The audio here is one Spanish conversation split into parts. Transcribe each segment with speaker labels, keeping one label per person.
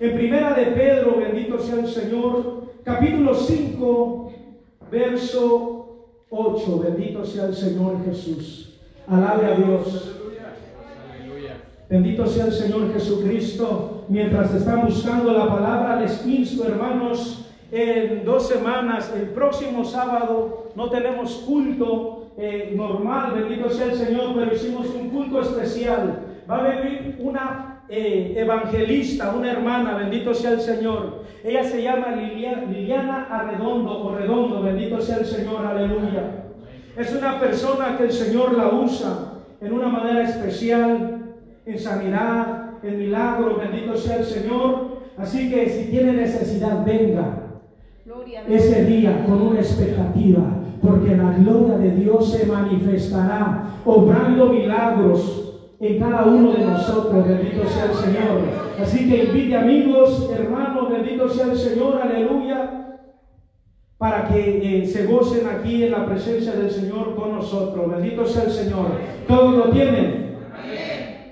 Speaker 1: En primera de Pedro, bendito sea el Señor, capítulo 5, verso 8, bendito sea el Señor Jesús. Alabe a Dios. Bendito sea el Señor Jesucristo. Mientras están buscando la palabra, les insto, hermanos, en dos semanas, el próximo sábado, no tenemos culto eh, normal, bendito sea el Señor, pero hicimos un culto especial. Va a venir una eh, evangelista, una hermana, bendito sea el Señor. Ella se llama Liliana, Arredondo o Redondo, bendito sea el Señor, aleluya. Es una persona que el Señor la usa en una manera especial, en sanidad, en milagro, bendito sea el Señor. Así que si tiene necesidad, venga ese día con una expectativa, porque la gloria de Dios se manifestará, obrando milagros en cada uno de nosotros, bendito sea el Señor. Así que invite amigos, hermanos, bendito sea el Señor, aleluya, para que eh, se gocen aquí en la presencia del Señor con nosotros. Bendito sea el Señor. ¿Todos lo tienen?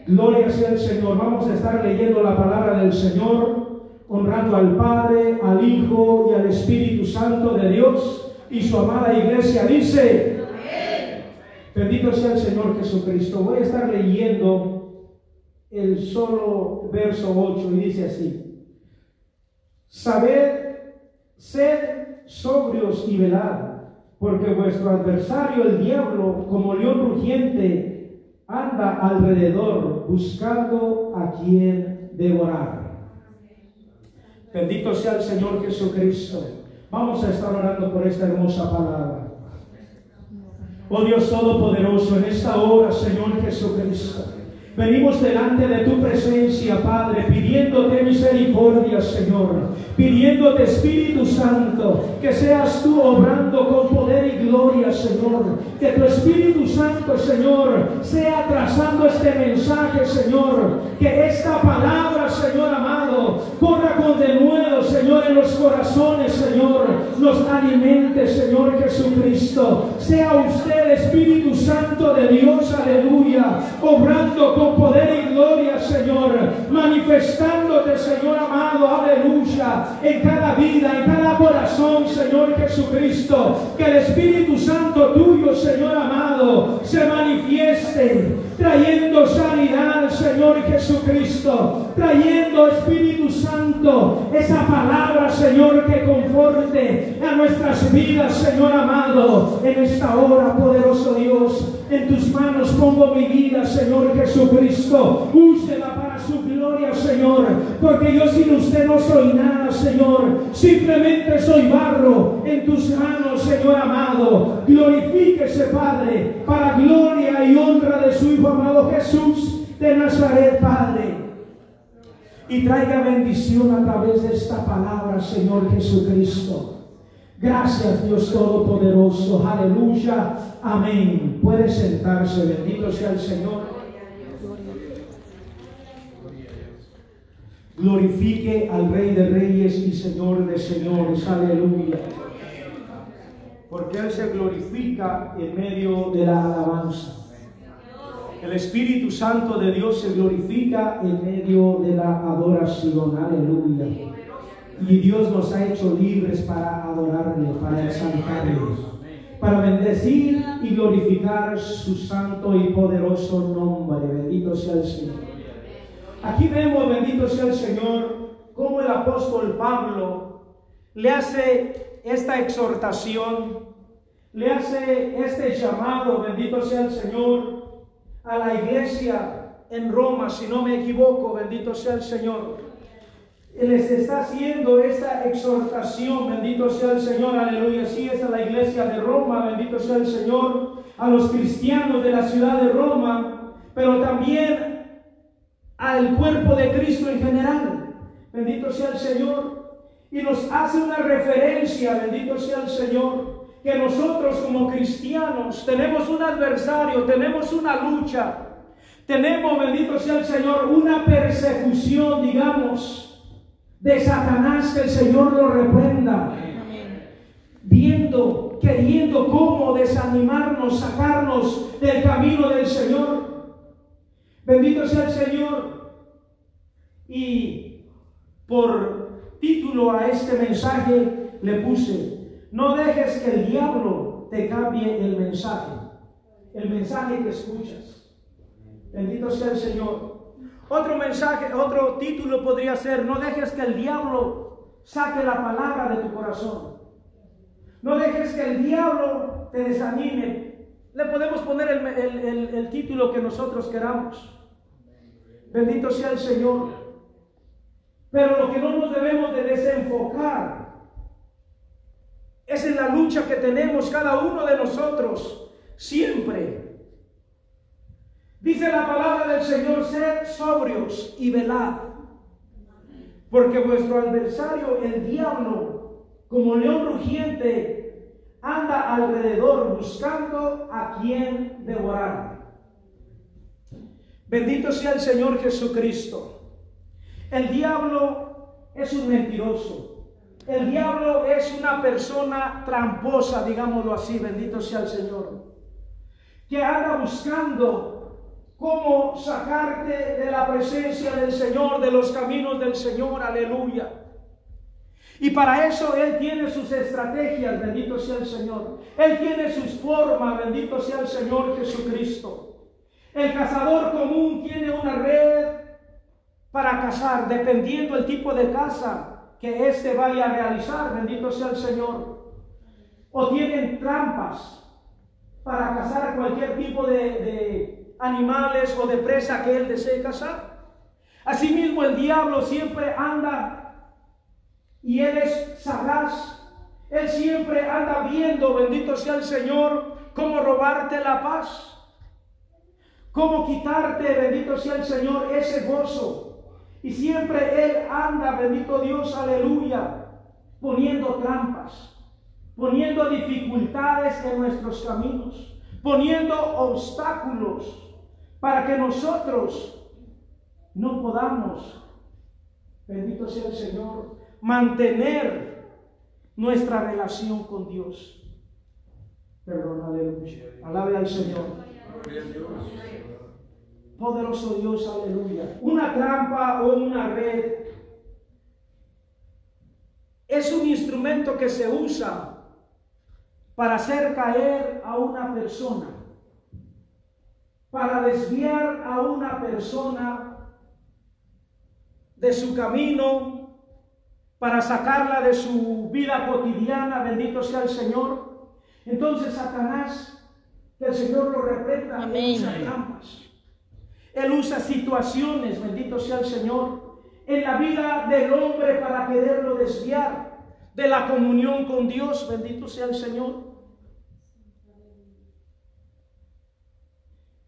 Speaker 1: Gloria sea el Señor. Vamos a estar leyendo la palabra del Señor, honrando al Padre, al Hijo y al Espíritu Santo de Dios. Y su amada iglesia dice, Bendito sea el Señor Jesucristo. Voy a estar leyendo el solo verso 8 y dice así. Sabed, sed sobrios y velad, porque vuestro adversario, el diablo, como león rugiente, anda alrededor buscando a quien devorar. Bendito sea el Señor Jesucristo. Vamos a estar orando por esta hermosa palabra. Oh Dios Todopoderoso, en esta hora, Señor Jesucristo, venimos delante de tu presencia, Padre, pidiéndote misericordia, Señor, pidiéndote Espíritu Santo, que seas tú obrando con poder y gloria, Señor, que tu Espíritu Santo, Señor, sea trazando este mensaje, Señor, que esta palabra, Señor amado, corra con denuedo, Señor, en los corazones, Señor, nos alimente, Señor Jesucristo. Sea usted, Espíritu Santo de Dios, aleluya, obrando con poder y gloria, Señor, manifestándote, Señor amado, aleluya, en cada vida, en cada corazón, Señor Jesucristo, que el Espíritu Santo tuyo, Señor amado, se manifieste, trayendo sanidad, Señor Jesucristo, trayendo Espíritu Santo, esa palabra, Señor, que conforte a nuestras vidas, Señor amado, en esta hora, poderoso Dios, en tus manos pongo mi vida, Señor Jesucristo, úsela para su gloria, Señor, porque yo sin usted no soy nada, Señor, simplemente soy barro en tus manos, Señor amado, glorifíquese, Padre, para gloria y honra de su Hijo amado Jesús de Nazaret, Padre. Y traiga bendición a través de esta palabra, Señor Jesucristo. Gracias Dios Todopoderoso, aleluya, amén. Puede sentarse, bendito sea el Señor. Glorifique al Rey de Reyes y Señor de Señores, aleluya. Porque Él se glorifica en medio de la alabanza. El Espíritu Santo de Dios se glorifica en medio de la adoración. Aleluya. Y Dios nos ha hecho libres para adorarle, para exaltarle, para bendecir y glorificar su santo y poderoso nombre. Bendito sea el Señor. Aquí vemos, bendito sea el Señor, cómo el apóstol Pablo le hace esta exhortación, le hace este llamado, bendito sea el Señor, a la iglesia en Roma, si no me equivoco, bendito sea el Señor. Les está haciendo esta exhortación, bendito sea el Señor, aleluya. Sí, es a la iglesia de Roma, bendito sea el Señor, a los cristianos de la ciudad de Roma, pero también al cuerpo de Cristo en general. Bendito sea el Señor. Y nos hace una referencia, bendito sea el Señor, que nosotros como cristianos tenemos un adversario, tenemos una lucha, tenemos, bendito sea el Señor, una persecución, digamos, de Satanás, que el Señor lo reprenda. Viendo, queriendo cómo desanimarnos, sacarnos del camino del Señor. Bendito sea el Señor. Y Por título a este mensaje le puse, no dejes que el diablo te cambie el mensaje, el mensaje que escuchas. Bendito sea el Señor. Otro mensaje, otro título podría ser, no dejes que el diablo saque la palabra de tu corazón. No dejes que el diablo te desanime. Le podemos poner el, el título que nosotros queramos. Bendito sea el Señor. Pero lo que no nos debemos de desenfocar es en la lucha que tenemos cada uno de nosotros siempre Dice la palabra del Señor, sed sobrios y velad, porque vuestro adversario, el diablo, como león rugiente, anda alrededor buscando a quien devorar. Bendito sea el Señor Jesucristo. El diablo es un mentiroso. El diablo es una persona tramposa, digámoslo así, bendito sea el Señor, que anda buscando cómo sacarte de la presencia del Señor, de los caminos del Señor, aleluya. Y para eso Él tiene sus estrategias, bendito sea el Señor. Él tiene sus formas, bendito sea el Señor Jesucristo. El cazador común tiene una red para cazar, dependiendo el tipo de caza que éste vaya a realizar, bendito sea el Señor. O tienen trampas para cazar cualquier tipo de, de animales o de presa que él desee cazar. Asimismo, el diablo siempre anda y él es sagaz. Él siempre anda viendo, bendito sea el Señor, cómo robarte la paz. Cómo quitarte, bendito sea el Señor, ese gozo. Y siempre Él anda, bendito Dios, aleluya, poniendo trampas, poniendo dificultades en nuestros caminos, poniendo obstáculos para que nosotros no podamos, bendito sea el Señor, mantener nuestra relación con Dios. Perdón, aleluya. Alabe al Señor. Poderoso Dios, aleluya. Una trampa o una red es un instrumento que se usa para hacer caer a una persona para desviar a una persona de su camino, para sacarla de su vida cotidiana, bendito sea el Señor. Entonces Satanás, que el Señor lo reprenda, usa trampas. Él usa situaciones, bendito sea el Señor, en la vida del hombre para quererlo desviar de la comunión con Dios, bendito sea el Señor.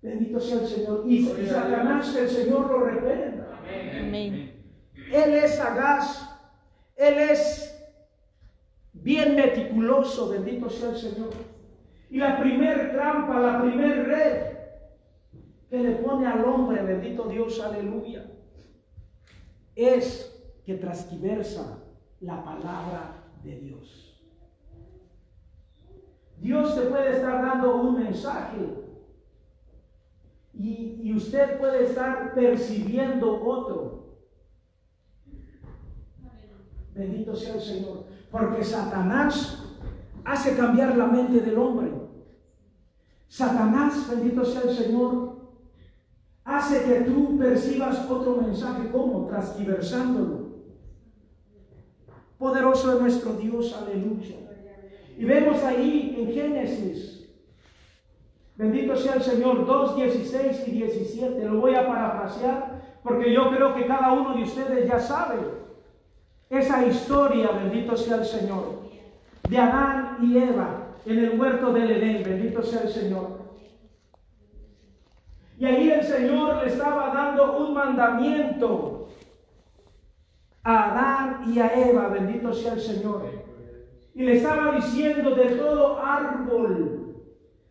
Speaker 1: Bendito sea el Señor. Y, Satanás, el Señor lo reprenda. Amén. Él es sagaz. Él es bien meticuloso. Bendito sea el Señor. Y la primer trampa, la primer red que le pone al hombre, bendito Dios, aleluya, es que transquiversa la palabra de Dios. Dios te puede estar dando un mensaje y, usted puede estar percibiendo otro. Bendito sea el Señor. Porque Satanás hace cambiar la mente del hombre. Satanás, bendito sea el Señor, hace que tú percibas otro mensaje como transgiversándolo. Poderoso es nuestro Dios, aleluya. Y vemos ahí en Génesis Bendito sea el Señor, 2, 16 y 17. Lo voy a parafrasear porque yo creo que cada uno de ustedes ya sabe esa historia, bendito sea el Señor, de Adán y Eva en el huerto del Edén, bendito sea el Señor. Y ahí el Señor le estaba dando un mandamiento a Adán y a Eva, bendito sea el Señor. Y le estaba diciendo de todo árbol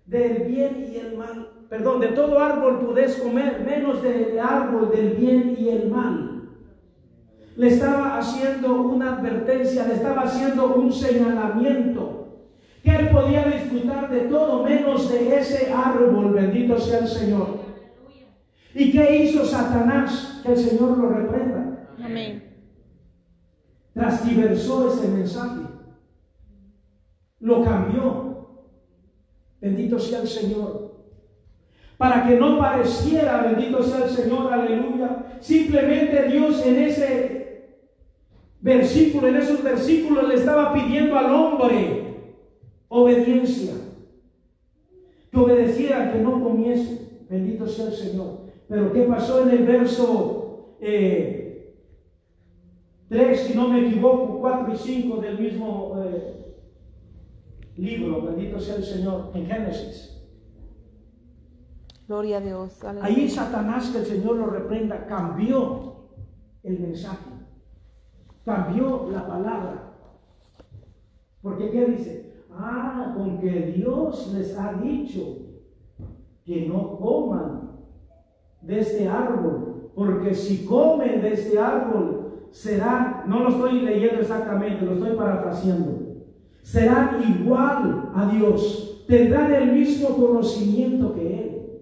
Speaker 1: del bien y el mal. Perdón, de todo árbol podés comer, menos del árbol del bien y el mal. Le estaba haciendo una advertencia, le estaba haciendo un señalamiento. Que él podía disfrutar de todo menos de ese árbol, bendito sea el Señor. ¿Y qué hizo Satanás? Que el Señor lo reprenda. Amén. ese mensaje, lo cambió. Bendito sea el Señor. Para que no pareciera, bendito sea el Señor, aleluya. Simplemente Dios en ese versículo, en esos versículos le estaba pidiendo al hombre obediencia. Que obedeciera, que no comiese. Bendito sea el Señor. Pero ¿qué pasó en el verso eh, 3, si no me equivoco, 4 y 5 del mismo eh, libro, bendito sea el Señor, en Génesis.
Speaker 2: Gloria a Dios.
Speaker 1: Ahí Satanás, que el Señor lo reprenda, cambió el mensaje, cambió la palabra. Porque ¿qué dice? Ah, con que Dios les ha dicho que no coman de este árbol, porque si comen de este árbol serán, no lo estoy leyendo exactamente, lo estoy parafraseando, serán igual a Dios, tendrán el mismo conocimiento que Él.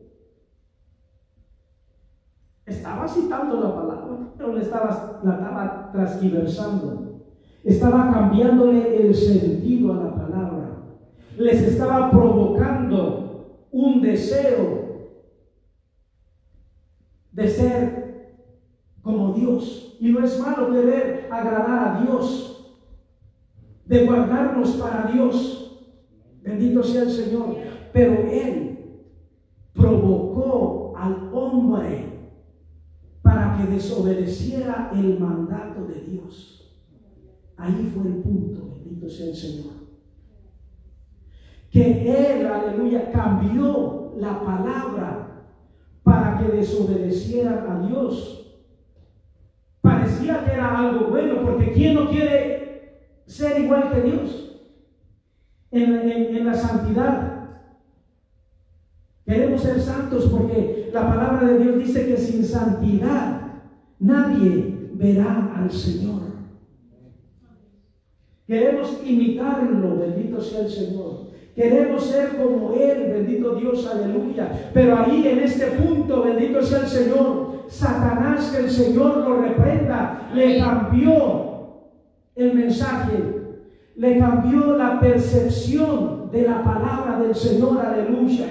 Speaker 1: Estaba citando la palabra, pero le estaba, la estaba transgiversando, estaba cambiándole el sentido a la palabra, les estaba provocando un deseo de ser como Dios. Y no es malo querer agradar a Dios, de guardarnos para Dios. Bendito sea el Señor. Pero Él provocó al hombre para que desobedeciera el mandato de Dios. Ahí fue el punto, bendito sea el Señor. Que Él, aleluya, cambió la palabra para que desobedecieran a Dios parecía que era algo bueno, porque ¿quién no quiere ser igual que Dios en, la santidad? Queremos ser santos porque la palabra de Dios dice que sin santidad nadie verá al Señor. Queremos imitarlo, bendito sea el Señor. Queremos ser como Él, bendito Dios, aleluya. Pero ahí en este punto, bendito sea el Señor, Satanás, que el Señor lo reprenda, le cambió el mensaje, le cambió la percepción de la palabra del Señor, aleluya.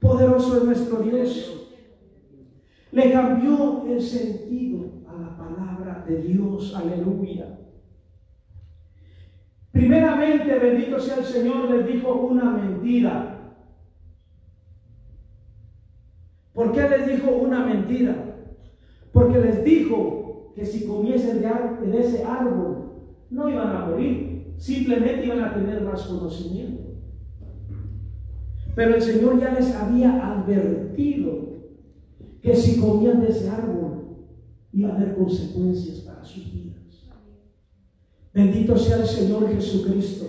Speaker 1: Poderoso es nuestro Dios. Le cambió el sentido a la palabra de Dios, aleluya. Primeramente, bendito sea el Señor, les dijo una mentira. ¿Por qué les dijo una mentira? Porque les dijo que si comiesen de, ese árbol no iban a morir, simplemente iban a tener más conocimiento. Pero el Señor ya les había advertido que si comían de ese árbol iba a haber consecuencias para sus vidas. Bendito sea el Señor Jesucristo.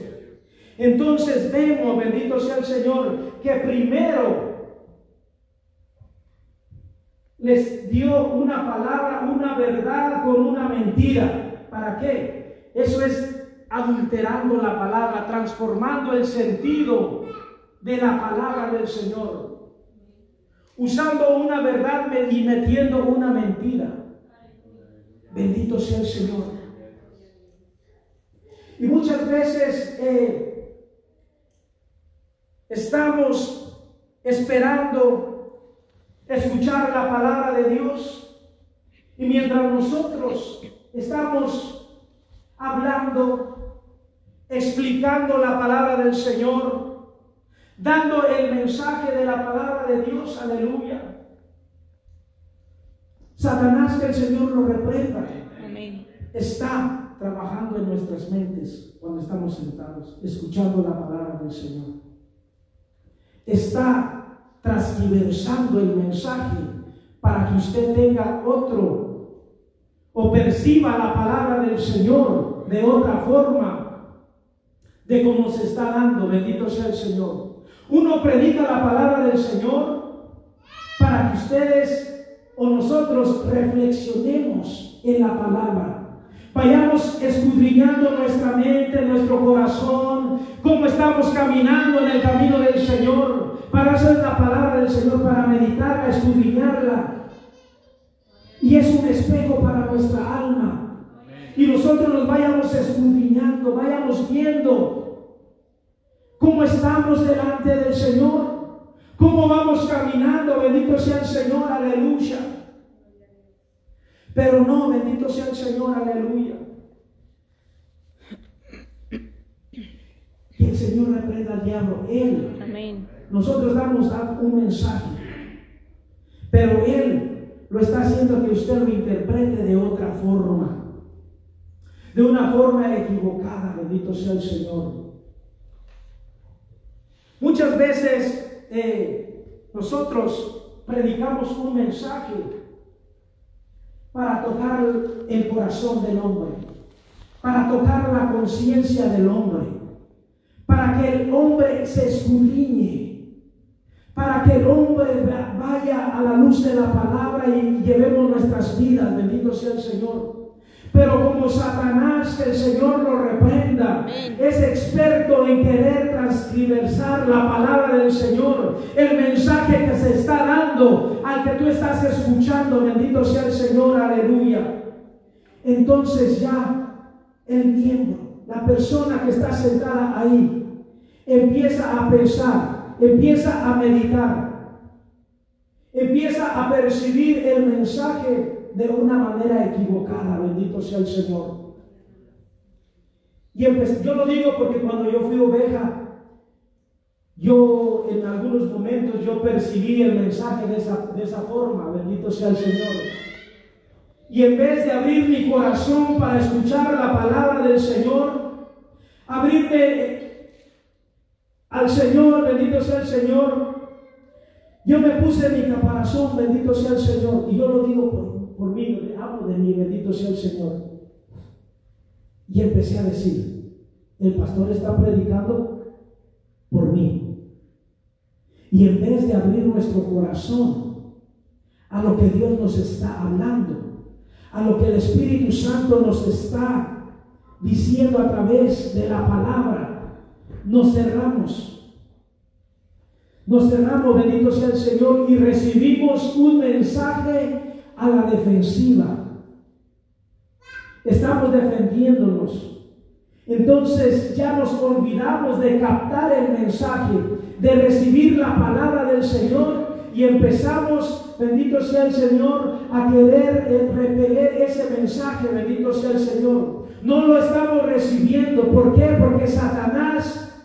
Speaker 1: Entonces vemos, bendito sea el Señor, que primero les dio una palabra, una verdad con una mentira. ¿Para qué? Eso es adulterando la palabra, transformando el sentido de la palabra del Señor. Usando una verdad y metiendo una mentira. Bendito sea el Señor. Y muchas veces eh, estamos esperando escuchar la palabra de Dios. Y mientras nosotros estamos hablando, explicando la palabra del Señor, dando el mensaje de la palabra de Dios, aleluya. Satanás, que el Señor lo reprenda, está trabajando en nuestras mentes cuando estamos sentados, escuchando la palabra del Señor. Está transversando el mensaje para que usted tenga otro o perciba la palabra del Señor de otra forma de cómo se está dando. Bendito sea el Señor. Uno predica la palabra del Señor para que ustedes o nosotros reflexionemos en la palabra. Vayamos escudriñando nuestra mente, nuestro corazón, cómo estamos caminando en el camino del Señor para hacer la palabra del Señor, para meditarla, escudriñarla. Y es un espejo para nuestra alma. nosotros nos vayamos escudriñando, vayamos viendo cómo estamos delante del Señor, cómo vamos caminando, bendito sea el Señor, aleluya. Pero no, bendito sea el Señor, aleluya. Que el Señor reprenda al diablo. Él. Amén. Nosotros damos un mensaje. Pero Él lo está haciendo que usted lo interprete de otra forma. De una forma equivocada, bendito sea el Señor. Muchas veces eh, nosotros predicamos un mensaje para tocar el corazón del hombre, para tocar la conciencia del hombre, para que el hombre se escudriñe, para que el hombre vaya a la luz de la palabra y llevemos nuestras vidas, bendito sea el Señor. Pero como Satanás, el Señor lo es experto en querer transversar la palabra del Señor, el mensaje que se está dando al que tú estás escuchando, bendito sea el Señor, aleluya. Entonces ya el miembro, la persona que está sentada ahí, empieza a pensar, empieza a meditar, empieza a percibir el mensaje de una manera equivocada, bendito sea el Señor. Y yo lo digo porque cuando yo fui oveja, yo en algunos momentos yo percibí el mensaje de esa, de esa forma, bendito sea el Señor. Y en vez de abrir mi corazón para escuchar la palabra del Señor, abrirme al Señor, bendito sea el Señor, yo me puse mi caparazón, bendito sea el Señor, y yo lo digo por por mí, le hablo de mí, bendito sea el Señor. Y empecé a decir, el pastor está predicando por mí. Y en vez de abrir nuestro corazón a lo que Dios nos está hablando, a lo que el Espíritu Santo nos está diciendo a través de la palabra, nos cerramos. Nos cerramos, bendito sea el Señor, y recibimos un mensaje a la defensiva. Estamos defendiéndonos. Entonces ya nos olvidamos de captar el mensaje, de recibir la palabra del Señor y empezamos, bendito sea el Señor, a querer eh, repeler ese mensaje, bendito sea el Señor. No lo estamos recibiendo. ¿Por qué? Porque Satanás,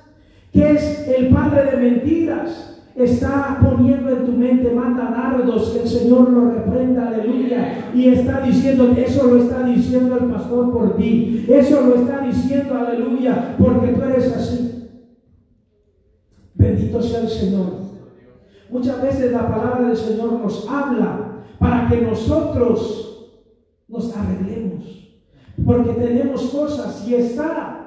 Speaker 1: que es el padre de mentiras, está poniendo en tu mente, manda dardos, que el Señor lo reprenda, aleluya. Y está diciendo, eso lo está diciendo el pastor por ti. Eso lo está diciendo, aleluya, porque tú eres así. Bendito sea el Señor. Muchas veces la palabra del Señor nos habla para que nosotros nos arreglemos. Porque tenemos cosas y está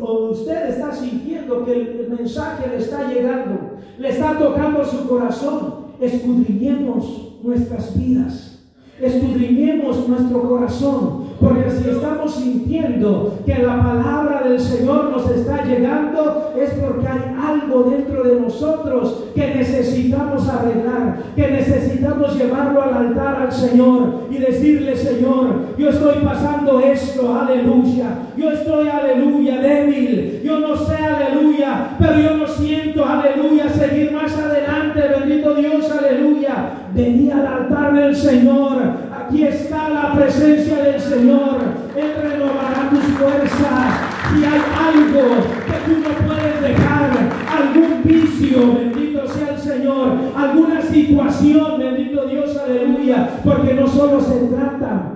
Speaker 1: o usted está sintiendo que el, mensaje le está llegando, le está tocando su corazón, escudriñemos nuestras vidas, escudriñemos nuestro corazón, porque si estamos sintiendo que la palabra del Señor nos está llegando, es porque hay algo dentro de nosotros que necesitamos arreglar, que necesitamos llevarlo al altar al Señor y decirle, Señor, yo estoy pasando esto, aleluya. Yo estoy, aleluya, débil. Yo no sé, aleluya, pero yo no siento, aleluya, seguir más adelante. Bendito Dios, aleluya. Vení al altar del Señor aquí está la presencia del Señor. Él renovará tus fuerzas. Si hay algo que tú no puedes dejar, algún vicio, bendito sea el Señor, alguna situación, bendito Dios, aleluya, porque no solo se trata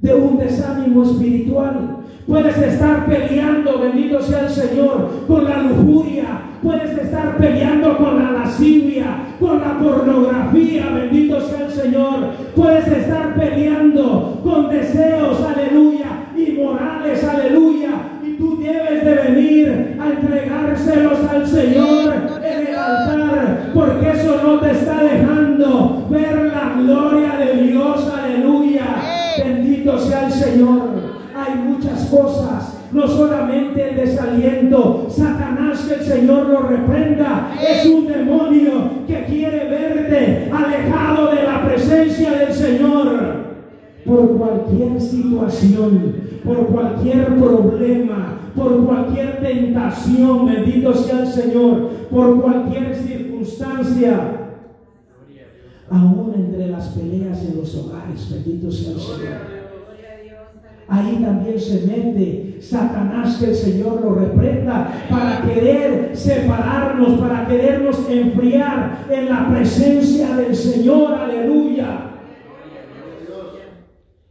Speaker 1: de un desánimo espiritual. Puedes estar peleando, bendito sea el Señor, con la lujuria. Puedes estar peleando con la lascivia, con la pornografía, bendito sea el Señor. Puedes estar peleando con deseos, aleluya, inmorales, aleluya. Y tú debes de venir a entregárselos al Señor en el altar, porque eso no te está dejando ver la gloria de Dios, aleluya. Bendito sea el Señor. Hay muchas cosas, no solamente el desaliento. Satanás, que el Señor lo reprenda, es un demonio que quiere verte alejado de la presencia del Señor. por cualquier situación, por cualquier problema, por cualquier tentación, bendito sea el Señor, por cualquier circunstancia, aún entre las peleas en los hogares, bendito sea el Señor. Ahí también se mete Satanás, que el Señor lo reprenda, para querer separarnos, para querernos enfriar en la presencia del Señor. Aleluya.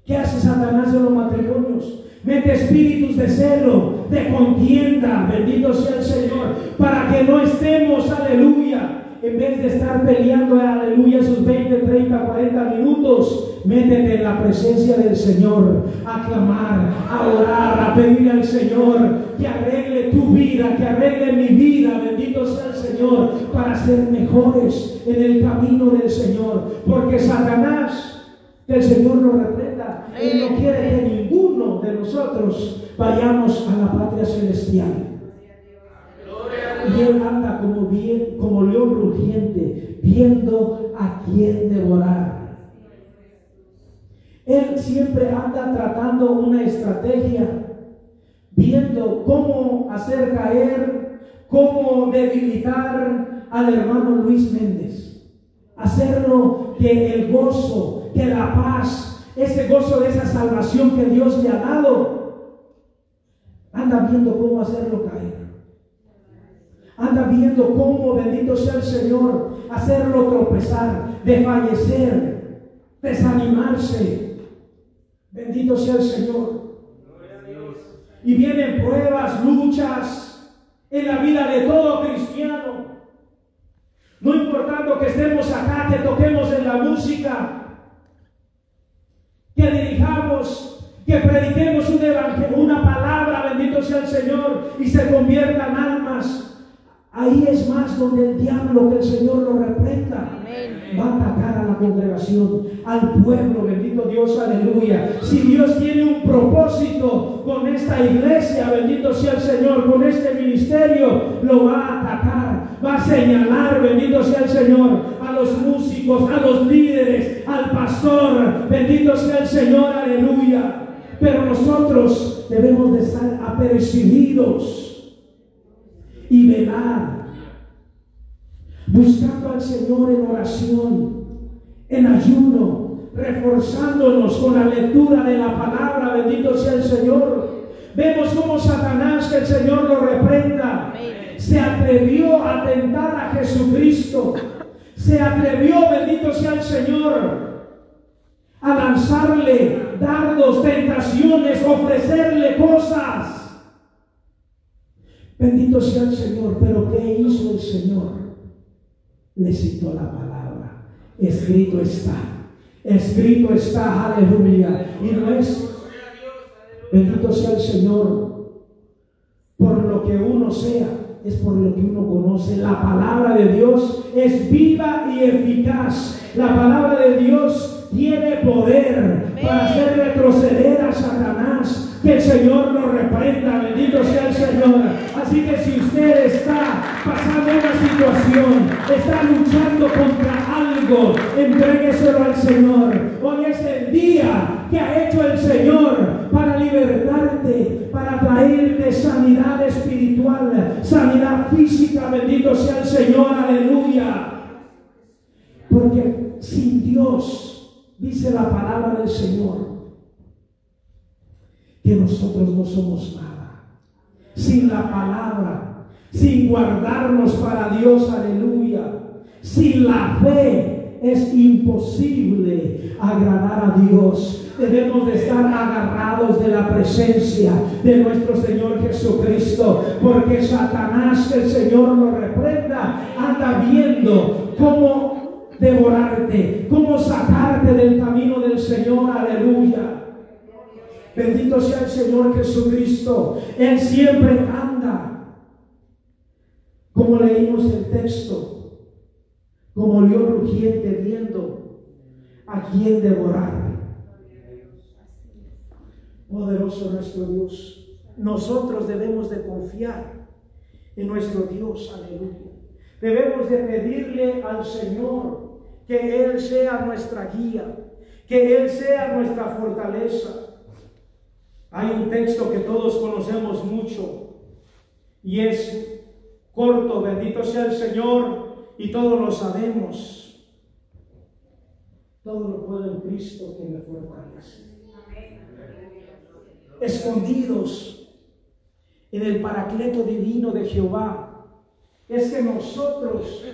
Speaker 1: ¿Qué hace Satanás en los matrimonios? Mete espíritus de celo, de contienda, bendito sea el Señor, para que no estemos, aleluya, en vez de estar peleando, aleluya, sus 20, 30, 40 minutos, métete en la presencia del Señor, a clamar, a orar, a pedirle al Señor que arregle tu vida, que arregle mi vida, bendito sea el Señor, para ser mejores en el camino del Señor, porque Satanás que el Señor lo reprenda. Él no quiere que ninguno de nosotros vayamos a la patria celestial. Y él anda como, bien, como león rugiente, viendo a quién devorar. Él siempre anda tratando una estrategia, viendo cómo hacer caer, cómo debilitar al hermano Luis Méndez. Hacerlo que el gozo que la paz, ese gozo de esa salvación que Dios le ha dado, anda viendo cómo hacerlo caer. Anda viendo cómo, bendito sea el Señor, hacerlo tropezar, desfallecer, desanimarse. Bendito sea el Señor. Y vienen pruebas, luchas en la vida de todo cristiano. No importando que estemos acá, que toquemos en la música, que dirijamos, que prediquemos un evangelio, una palabra, bendito sea el Señor, y se conviertan almas. Ahí es más donde el diablo, que el Señor lo reprenda, va a atacar a la congregación, al pueblo, bendito Dios, aleluya. Si Dios tiene un propósito con esta iglesia, bendito sea el Señor, con este ministerio, lo va a atacar, va a señalar, bendito sea el Señor, a los músicos, a los líderes, al pastor, bendito sea el Señor, aleluya. Pero nosotros debemos de estar apercibidos y velar, buscando al Señor en oración, en ayuno, reforzándonos con la lectura de la palabra, bendito sea el Señor. Vemos cómo Satanás, que el Señor lo reprenda, se atrevió a tentar a Jesucristo, se atrevió, bendito sea el Señor, a lanzarle dardos, tentaciones, ofrecerle cosas. Bendito sea el Señor, pero ¿qué hizo el Señor? Le citó la palabra. Escrito está. Escrito está, aleluya. Y no es, bendito sea el Señor, por lo que uno sea, es por lo que uno conoce. La palabra de Dios es viva y eficaz. La palabra de Dios tiene poder para hacer retroceder a Satanás que el Señor lo reprenda, bendito sea el Señor. Así que si usted está pasando una situación, está luchando contra algo, entrégueselo al Señor. Hoy es el día que ha hecho el Señor para libertarte, para traerte sanidad espiritual, sanidad física, bendito sea el Señor, aleluya. Porque sin Dios, dice la palabra del Señor, que nosotros no somos nada. Sin la palabra, sin guardarnos para Dios, aleluya. Sin la fe es imposible agradar a Dios. Debemos de estar agarrados de la presencia de nuestro Señor Jesucristo, porque Satanás, el Señor lo reprenda, anda viendo cómo devorarte, cómo sacarte del camino del Señor, aleluya. Bendito sea el Señor Jesucristo. Él siempre anda. Como leímos el texto, como león rugiente viendo a quien devorar. Poderoso nuestro Dios. Nosotros debemos de confiar en nuestro Dios. Aleluya. Debemos de pedirle al Señor que Él sea nuestra guía que Él sea nuestra fortaleza. Hay un texto que todos conocemos mucho y es corto, bendito sea el Señor y todos lo sabemos. Todo lo puedo en Cristo que me fortalece. Escondidos en el paracleto divino de Jehová, es que nosotros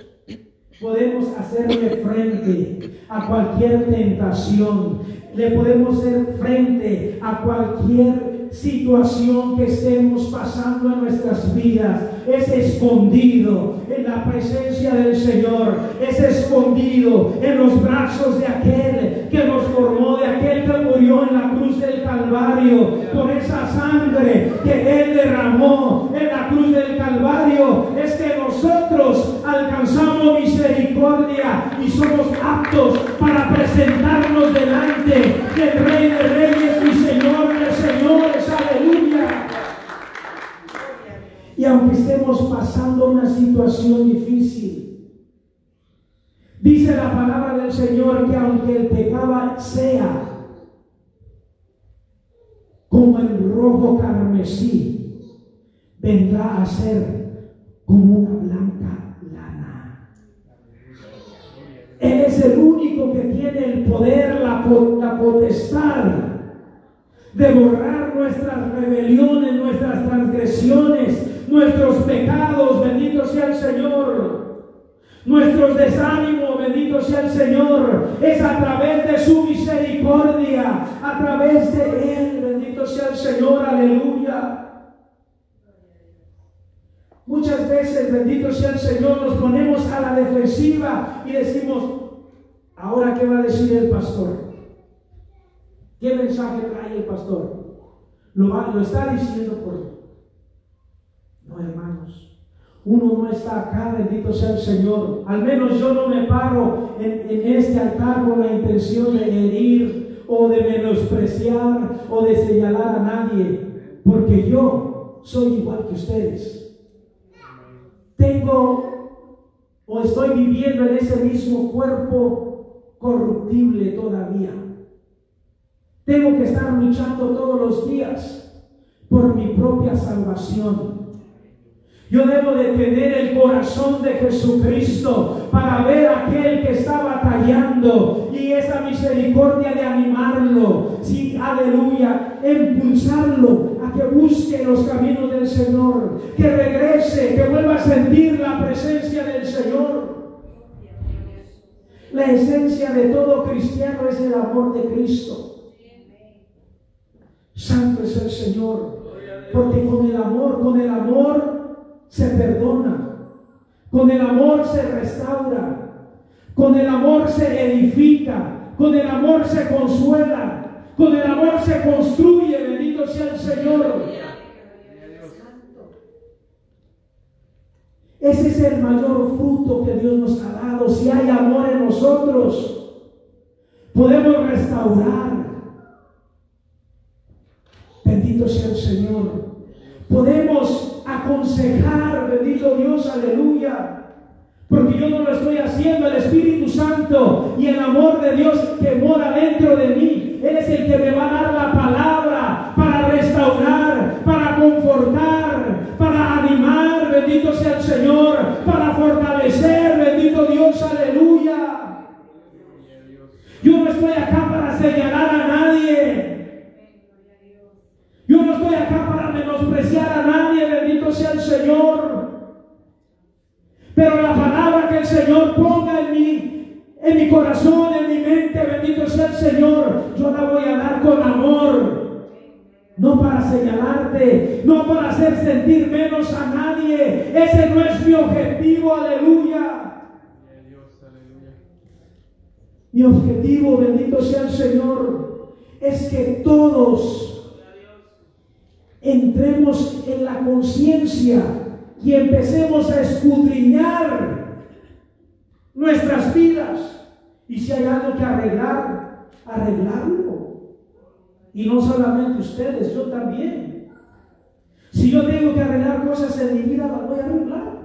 Speaker 1: podemos hacerle frente a cualquier tentación, le podemos hacer frente a cualquier situación que estemos pasando en nuestras vidas. Es escondido en la presencia del Señor, es escondido en los brazos de aquel que nos formó, de aquel que murió en la cruz del Calvario, por esa sangre que Él derramó en la cruz del Calvario. Es que nosotros alcanzamos y somos aptos para presentarnos delante del Rey de Reyes y Señor de Señores. Aleluya. Y aunque estemos pasando una situación difícil, dice la palabra del Señor que aunque el pecado sea como el rojo carmesí, vendrá a ser como una blanca el único que tiene el poder, la, potestad de borrar nuestras rebeliones, nuestras transgresiones, nuestros pecados, bendito sea el Señor. Nuestros desánimos, bendito sea el Señor, es a través de su misericordia, a través de Él, bendito sea el Señor, aleluya. Muchas veces, bendito sea el Señor, nos ponemos a la defensiva y decimos, ahora qué va a decir el pastor. ¿Qué mensaje trae el pastor? Lo, está diciendo por No, hermanos. Uno no está acá, bendito sea el Señor. Al menos yo no me paro en, en este altar con la intención de herir o de menospreciar o de señalar a nadie. Porque yo soy igual que ustedes. Tengo o estoy viviendo en ese mismo cuerpo corruptible todavía. Tengo que estar luchando todos los días por mi propia salvación. Yo debo de tener el corazón de Jesucristo para ver a aquel que está batallando y esa misericordia de animarlo, sí, aleluya, impulsarlo a que busque los caminos del Señor, que regrese, que vuelva a sentir la presencia del Señor. La esencia de todo cristiano es el amor de Cristo. Santo es el Señor. Porque con el amor, con el amor se perdona. Con el amor se restaura. Con el amor se edifica. Con el amor se consuela. Con el amor se construye. Bendito sea el Señor. Ese es el mayor fruto que Dios nos ha dado. Si hay amor en nosotros, podemos restaurar, Bendito sea el Señor. Podemos aconsejar, bendito Dios, aleluya. Porque yo no lo estoy haciendo, el Espíritu Santo y el amor de Dios que mora dentro de mí. Él es el que me va a dar la palabra para restaurar, para confortar, para animar, bendito sea el Señor, para fortalecer, bendito Dios, aleluya. Yo no estoy acá para señalar a nadie. Yo no estoy acá para menospreciar a nadie, bendito sea el Señor. Pero la palabra que el Señor ponga en mi, en mi corazón, en mi mente, bendito sea el Señor, yo la voy a dar con amor. No para señalarte, no para hacer sentir menos a nadie. Ese no es mi objetivo, aleluya. Mi objetivo, bendito sea el Señor, es que todos entremos en la conciencia y empecemos a escudriñar nuestras vidas. Y si hay algo que arreglar, arreglarlo. Y no solamente ustedes, yo también. Si yo tengo que arreglar cosas en mi vida, las voy a arreglar.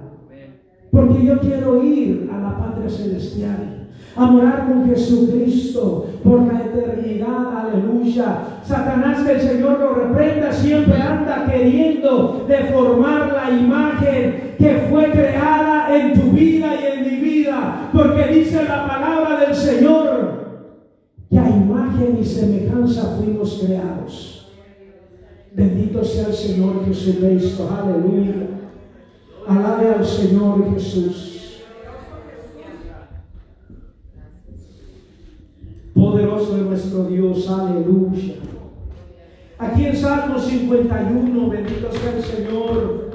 Speaker 1: Porque yo quiero ir a la patria celestial. a morar con Jesucristo por la eternidad, aleluya. Satanás que el Señor lo reprenda siempre anda queriendo deformar la imagen que fue creada en tu vida y en mi vida, porque dice la palabra del Señor que a imagen y semejanza fuimos creados. Bendito sea el Señor Jesucristo, aleluya. Alabe al Señor Jesús. Poderoso es nuestro Dios, aleluya. Aquí en Salmo 51, bendito sea el Señor,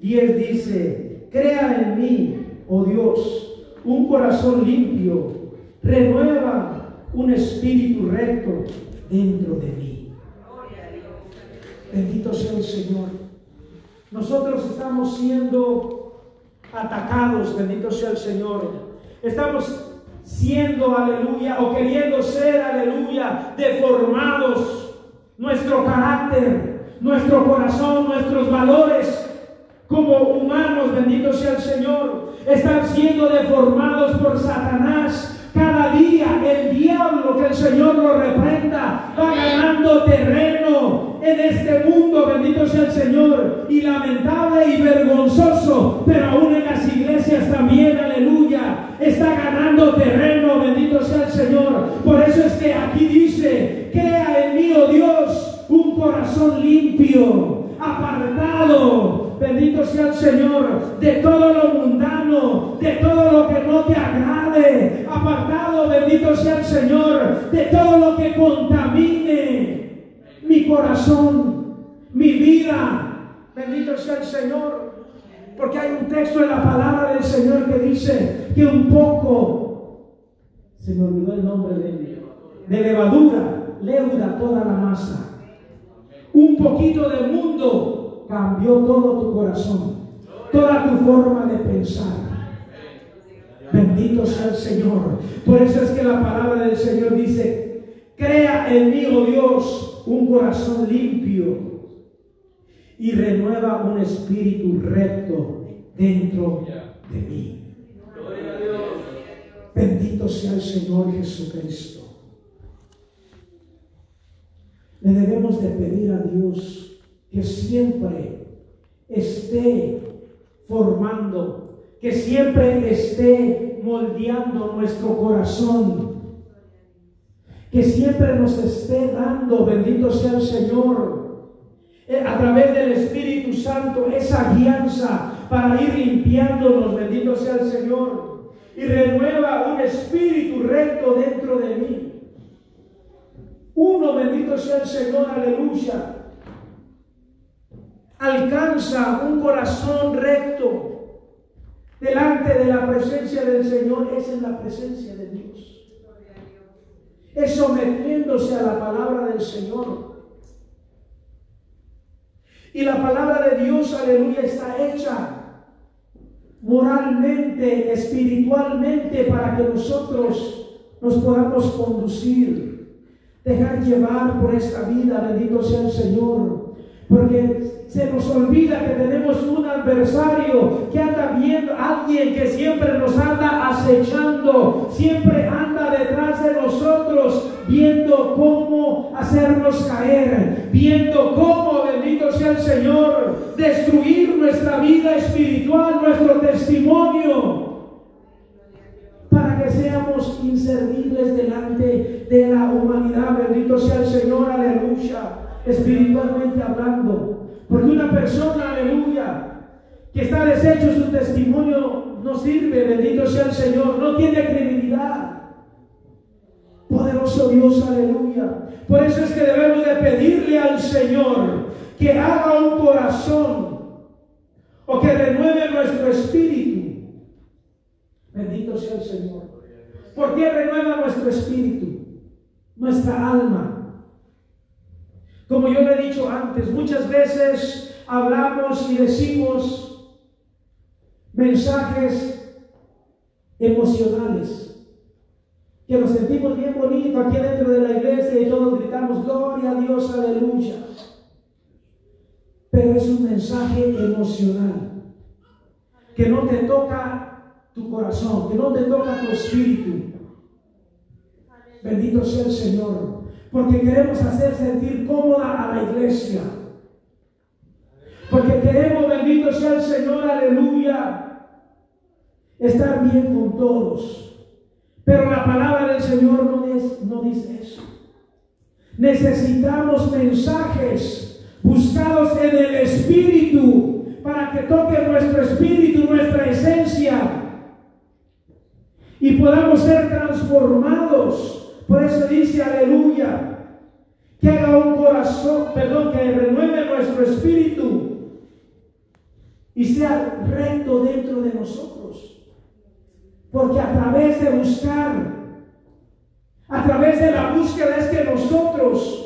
Speaker 1: 10 dice, crea en mí, oh Dios, un corazón limpio, renueva un espíritu recto dentro de mí. Bendito sea el Señor. Nosotros estamos siendo atacados, bendito sea el Señor. Estamos siendo, aleluya, o queriendo ser, aleluya, deformados. Nuestro carácter, nuestro corazón, nuestros valores como humanos, bendito sea el Señor, están siendo deformados por Satanás. Cada día el diablo, que el Señor lo reprenda, va ganando terreno en este mundo, bendito sea el Señor, y lamentable y vergonzoso, pero aún en las iglesias también, aleluya, está ganando terreno, bendito sea el Señor. Por eso es que aquí dice, crea en mí, oh Dios, un corazón limpio, apartado, bendito sea el Señor, de todo lo mundano, de todo lo que no te agrade, apartado, bendito sea el Señor, de todo lo que contamine mi corazón, mi vida. Bendito sea el Señor. Porque hay un texto en la palabra del Señor que dice que un poco, se me olvidó el nombre de, de levadura, leuda toda la masa. Un poquito de mundo cambió todo tu corazón, toda tu forma de pensar. Bendito sea el Señor. Por eso es que la palabra del Señor dice, crea en mí, oh Dios, un corazón limpio y renueva un espíritu recto dentro de mí. Bendito sea el Señor Jesucristo. Le debemos de pedir a Dios que siempre esté formando, que siempre esté moldeando nuestro corazón que siempre nos esté dando, bendito sea el Señor, eh, a través del Espíritu Santo, esa guianza para ir limpiándonos, bendito sea el Señor, y renueva un espíritu recto dentro de mí. Uno, bendito sea el Señor, aleluya, alcanza un corazón recto delante de la presencia del Señor, es en la presencia de Dios es sometiéndose a la palabra del Señor. Y la palabra de Dios, aleluya, está hecha moralmente, espiritualmente, para que nosotros nos podamos conducir, dejar llevar por esta vida, bendito sea el Señor. Porque se nos olvida que tenemos un adversario que anda viendo, alguien que siempre nos anda acechando, siempre anda detrás de nosotros, viendo cómo hacernos caer, viendo cómo, bendito sea el Señor, destruir nuestra vida espiritual, nuestro testimonio para que seamos inservibles delante de la humanidad. Bendito sea el Señor, aleluya espiritualmente hablando. Porque una persona, aleluya, que está deshecho su testimonio no sirve, bendito sea el Señor, no tiene credibilidad. Poderoso Dios, aleluya. Por eso es que debemos de pedirle al Señor que haga un corazón o que renueve nuestro espíritu. Bendito sea el Señor. ¿Por qué renueva nuestro espíritu? Nuestra alma. Como yo le he dicho antes, muchas veces hablamos y decimos mensajes emocionales, que nos sentimos bien bonito aquí dentro de la iglesia y todos gritamos, gloria a Dios, aleluya. Pero es un mensaje emocional, que no te toca tu corazón, que no te toca tu espíritu. Bendito sea el Señor. Porque queremos hacer sentir cómoda a la iglesia. Porque queremos, bendito sea el Señor, aleluya, estar bien con todos. Pero la palabra del Señor no, no dice eso. Necesitamos mensajes buscados en el Espíritu para que toque nuestro espíritu, nuestra esencia y podamos ser transformados. Por eso dice, aleluya, que haga un corazón, perdón, que renueve nuestro espíritu y sea recto dentro de nosotros. Porque a través de buscar, a través de la búsqueda es que nosotros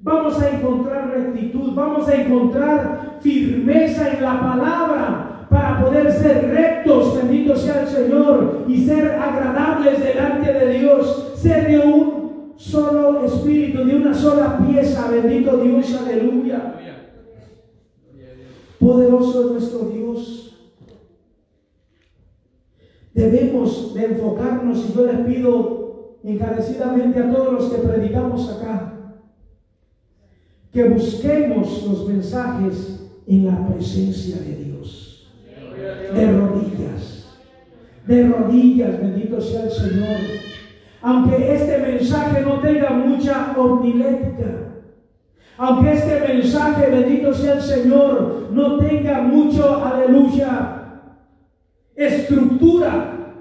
Speaker 1: vamos a encontrar rectitud, vamos a encontrar firmeza en la palabra para poder ser rectos, bendito sea el Señor, y ser agradables delante de Dios, de un solo espíritu, de una sola pieza, bendito Dios, aleluya. Poderoso es nuestro Dios. Debemos de enfocarnos, y yo les pido encarecidamente a todos los que predicamos acá, que busquemos los mensajes en la presencia de Dios, de rodillas, de rodillas, bendito sea el Señor. Aunque este mensaje no tenga mucha omnilética, aunque este mensaje, bendito sea el Señor, no tenga mucho, aleluya, estructura.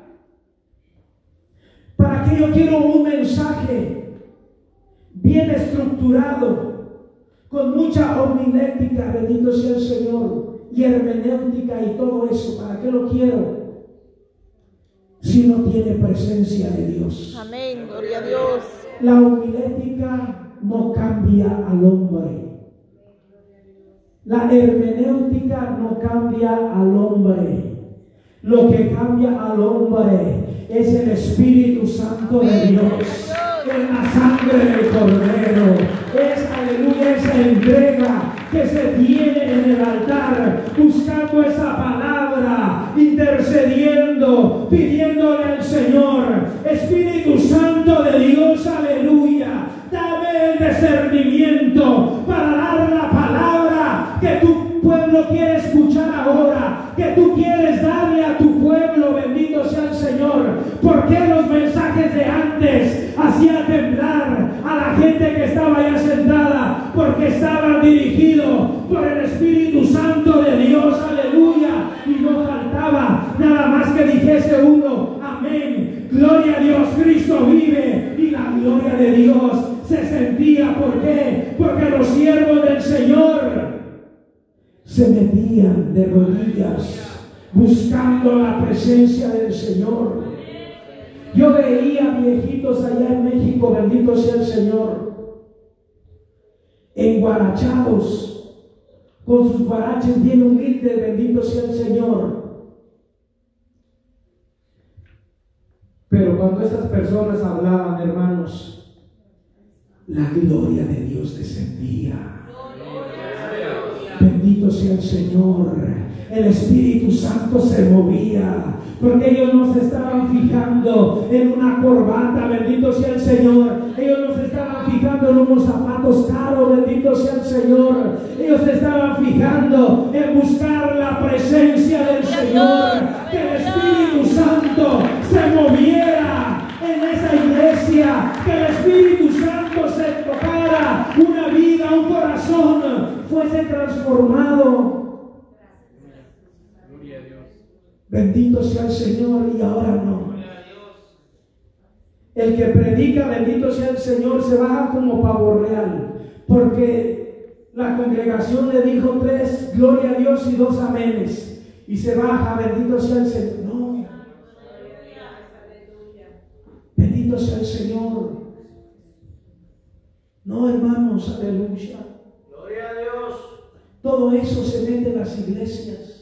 Speaker 1: ¿Para que yo quiero un mensaje bien estructurado, con mucha homilética, bendito sea el Señor, y hermenéutica y todo eso? ¿Para qué lo quiero? Si no tiene presencia de Dios.
Speaker 2: Amén, gloria a Dios.
Speaker 1: La homilética no cambia al hombre. La hermenéutica no cambia al hombre. Lo que cambia al hombre es el Espíritu Santo de Dios. Es la sangre del Cordero. Es, aleluya, esa entrega que se tiene en el altar, buscando esa palabra, intercediendo, pidiéndole al Señor, Espíritu Santo de Dios, aleluya, dame el discernimiento para dar la palabra que tu pueblo quiere escuchar ahora, que tú quieres darle a tu pueblo, bendito sea el Señor, porque los mensajes de antes hacían temblar a la gente que estaba ya sentada, porque estaban dirigidos por el Espíritu Santo de Dios, aleluya, y no faltaba nada más que dijese uno, amén, gloria a Dios, Cristo vive, y la gloria de Dios se sentía, ¿por qué? Porque los siervos del Señor se metían de rodillas buscando la presencia del Señor. Yo veía viejitos allá en México, bendito sea el Señor, enguarachados, con sus guaraches bien humildes, bendito sea el Señor. Pero cuando estas personas hablaban, hermanos, la gloria de Dios descendía. Bendito sea el Señor. El Espíritu Santo se movía. Porque ellos no se estaban fijando en una corbata, bendito sea el Señor. Ellos no se estaban fijando en unos zapatos caros, bendito sea el Señor. Ellos se estaban fijando en buscar la presencia del Señor. Que el Espíritu Santo se moviera en esa iglesia. Que el Espíritu Santo se tocara una vida, un corazón, fuese transformado. Bendito sea el Señor y ahora no. El que predica, bendito sea el Señor, se baja como pavo real. Porque la congregación le dijo tres, gloria a Dios y dos amenes. Y se baja, bendito sea el Señor. No. Bendito sea el Señor. No, hermanos, aleluya.
Speaker 3: Gloria a Dios.
Speaker 1: Todo eso se mete en las iglesias.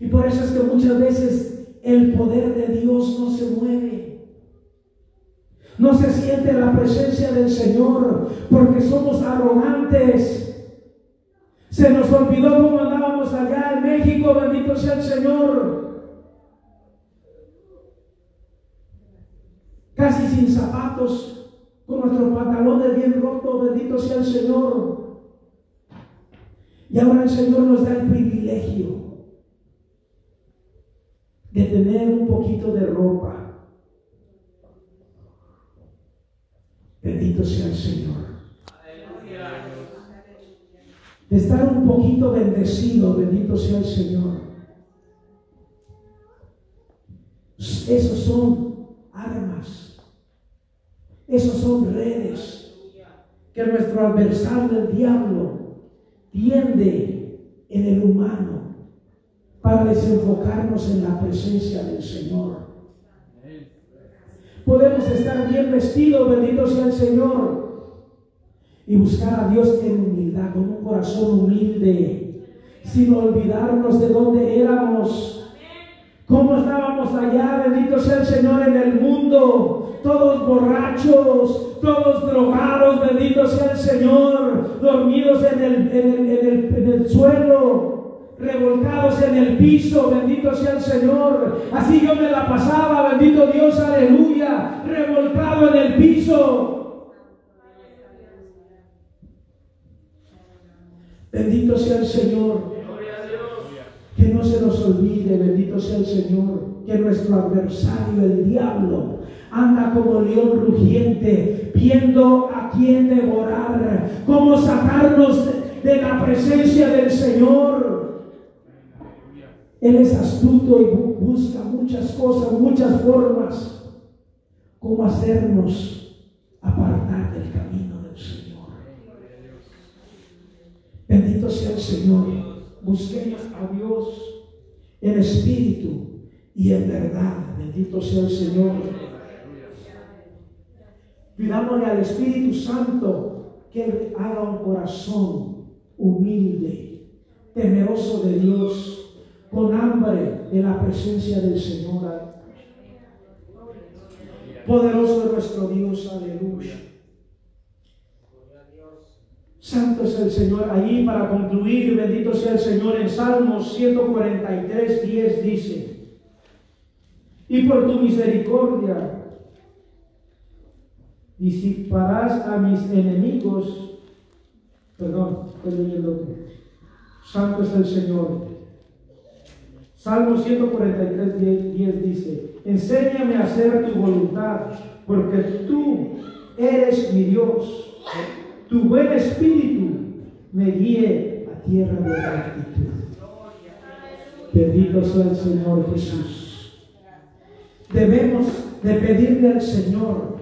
Speaker 1: Y por eso es que muchas veces el poder de Dios no se mueve. No se siente la presencia del Señor porque somos arrogantes. Se nos olvidó cómo andábamos allá en México, bendito sea el Señor. casi sin zapatos, con nuestros pantalones bien rotos, bendito sea el Señor. Y ahora el Señor nos da el privilegio de tener un poquito de ropa. Bendito sea el Señor. De estar un poquito bendecido, bendito sea el Señor. Esos son armas. Esos son redes que nuestro adversario, el diablo, tiende en el humano para desenfocarnos en la presencia del Señor. Podemos estar bien vestidos, bendito sea el Señor, y buscar a Dios en humildad, con un corazón humilde, sin olvidarnos de dónde éramos ¿Cómo estábamos allá? Bendito sea el Señor en el mundo. Todos borrachos, todos drogados, bendito sea el Señor. Dormidos en el, en el, en el, suelo, revolcados en el piso, bendito sea el Señor. Así yo me la pasaba, bendito Dios, aleluya, revolcado en el piso. Bendito sea el Señor. Que no se nos olvide, bendito sea el Señor, que nuestro adversario, el diablo, anda como león rugiente, viendo a quién devorar, cómo sacarnos de, la presencia del Señor. Él es astuto y busca muchas cosas, muchas formas, cómo hacernos apartar del camino del Señor. Bendito sea el Señor busquemos a Dios en espíritu y en verdad. Bendito sea el Señor. Pidámosle al Espíritu Santo que haga un corazón humilde, temeroso de Dios, con hambre de la presencia del Señor. Poderoso es nuestro Dios, aleluya. Santo es el Señor. Allí para concluir, bendito sea el Señor, en Salmos 143, 10 dice, y por tu misericordia disiparás a mis enemigos. Perdón, estoy leyendo Santo es el Señor. Salmo 143, 10 dice, enséñame a hacer tu voluntad, porque tú eres mi Dios tu buen espíritu me guíe a tierra de gratitud. Bendito sea el Señor Jesús. Debemos de pedirle al Señor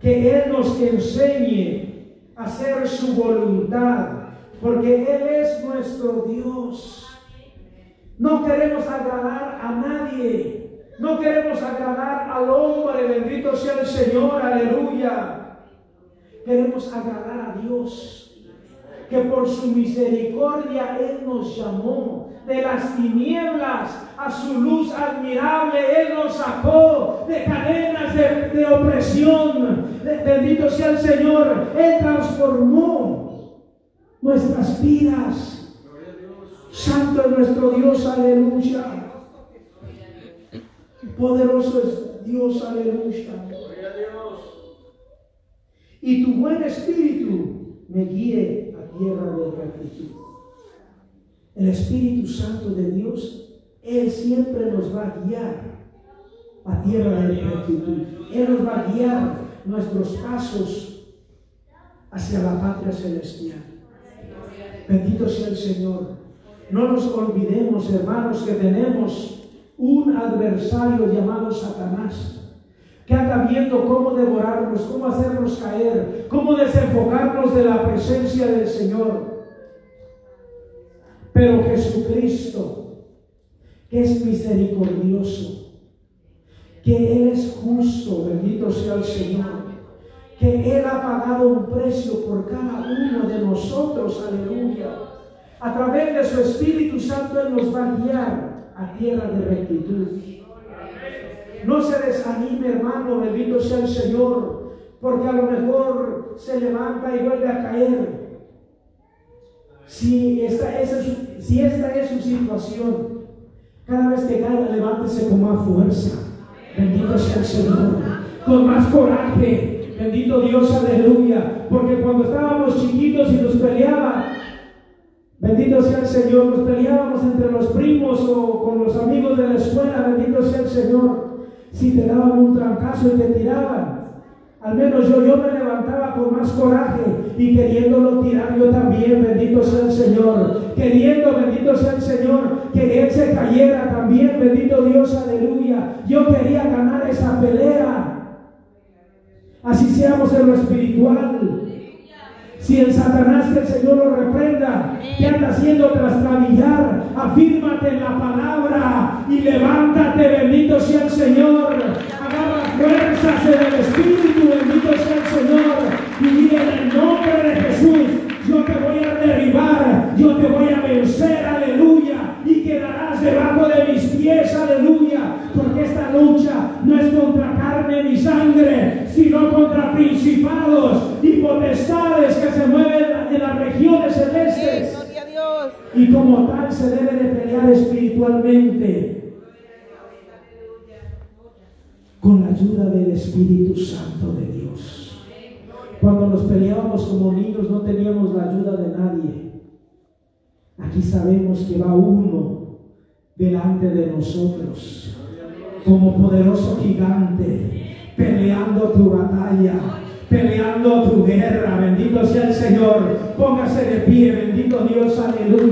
Speaker 1: que Él nos enseñe a hacer su voluntad, porque Él es nuestro Dios. No queremos agradar a nadie, no queremos agradar al hombre, bendito sea el Señor, aleluya. Queremos agradar a Dios, que por su misericordia Él nos llamó de las tinieblas a su luz admirable. Él nos sacó de cadenas de, opresión. Bendito sea el Señor. Él transformó nuestras vidas. Santo es nuestro Dios, aleluya. Poderoso es Dios, aleluya y tu buen espíritu me guíe a tierra de gratitud. El Espíritu Santo de Dios, Él siempre nos va a guiar a tierra de gratitud. Él nos va a guiar nuestros pasos hacia la patria celestial. Bendito sea el Señor. No nos olvidemos, hermanos, que tenemos un adversario llamado Satanás que anda viendo cómo devorarnos, cómo hacernos caer, cómo desenfocarnos de la presencia del Señor. Pero Jesucristo, que es misericordioso, que Él es justo, bendito sea el Señor, que Él ha pagado un precio por cada uno de nosotros, aleluya. A través de su Espíritu Santo Él nos va a guiar a tierra de rectitud. No se desanime, hermano, bendito sea el Señor, porque a lo mejor se levanta y vuelve a caer. Si esta, es, si esta es su situación, cada vez que caiga, levántese con más fuerza. Bendito sea el Señor. con más coraje. Bendito Dios, aleluya. Porque cuando estábamos chiquitos y nos peleaban, bendito sea el Señor, nos peleábamos entre los primos o con los amigos de la escuela, bendito sea el Señor. Si te daban un trancazo y te tiraban, al menos yo, yo me levantaba con más coraje y queriéndolo tirar yo también, bendito sea el Señor. Queriendo, bendito sea el Señor, que Él se cayera también, bendito Dios, aleluya. Yo quería ganar esa pelea. Así seamos en lo espiritual. Si el Satanás que el Señor lo reprenda, que anda haciendo trastrabillar, afírmate en la palabra y levántate, bendito sea el Señor. Agarra fuerzas en el Espíritu, bendito sea el Señor. Y en el nombre de Jesús, yo te voy a derribar, yo te voy a vencer, aleluya. Debajo de mis pies, aleluya. Porque esta lucha no es contra carne ni sangre, sino contra principados y potestades que se mueven en las regiones celestes. Y como tal se debe de pelear espiritualmente con la ayuda del Espíritu Santo de Dios. Cuando nos peleábamos como niños no teníamos la ayuda de nadie. Aquí sabemos que va uno delante de nosotros como poderoso gigante, peleando tu batalla, peleando tu guerra. Bendito sea el Señor. Póngase de pie, bendito Dios, aleluya.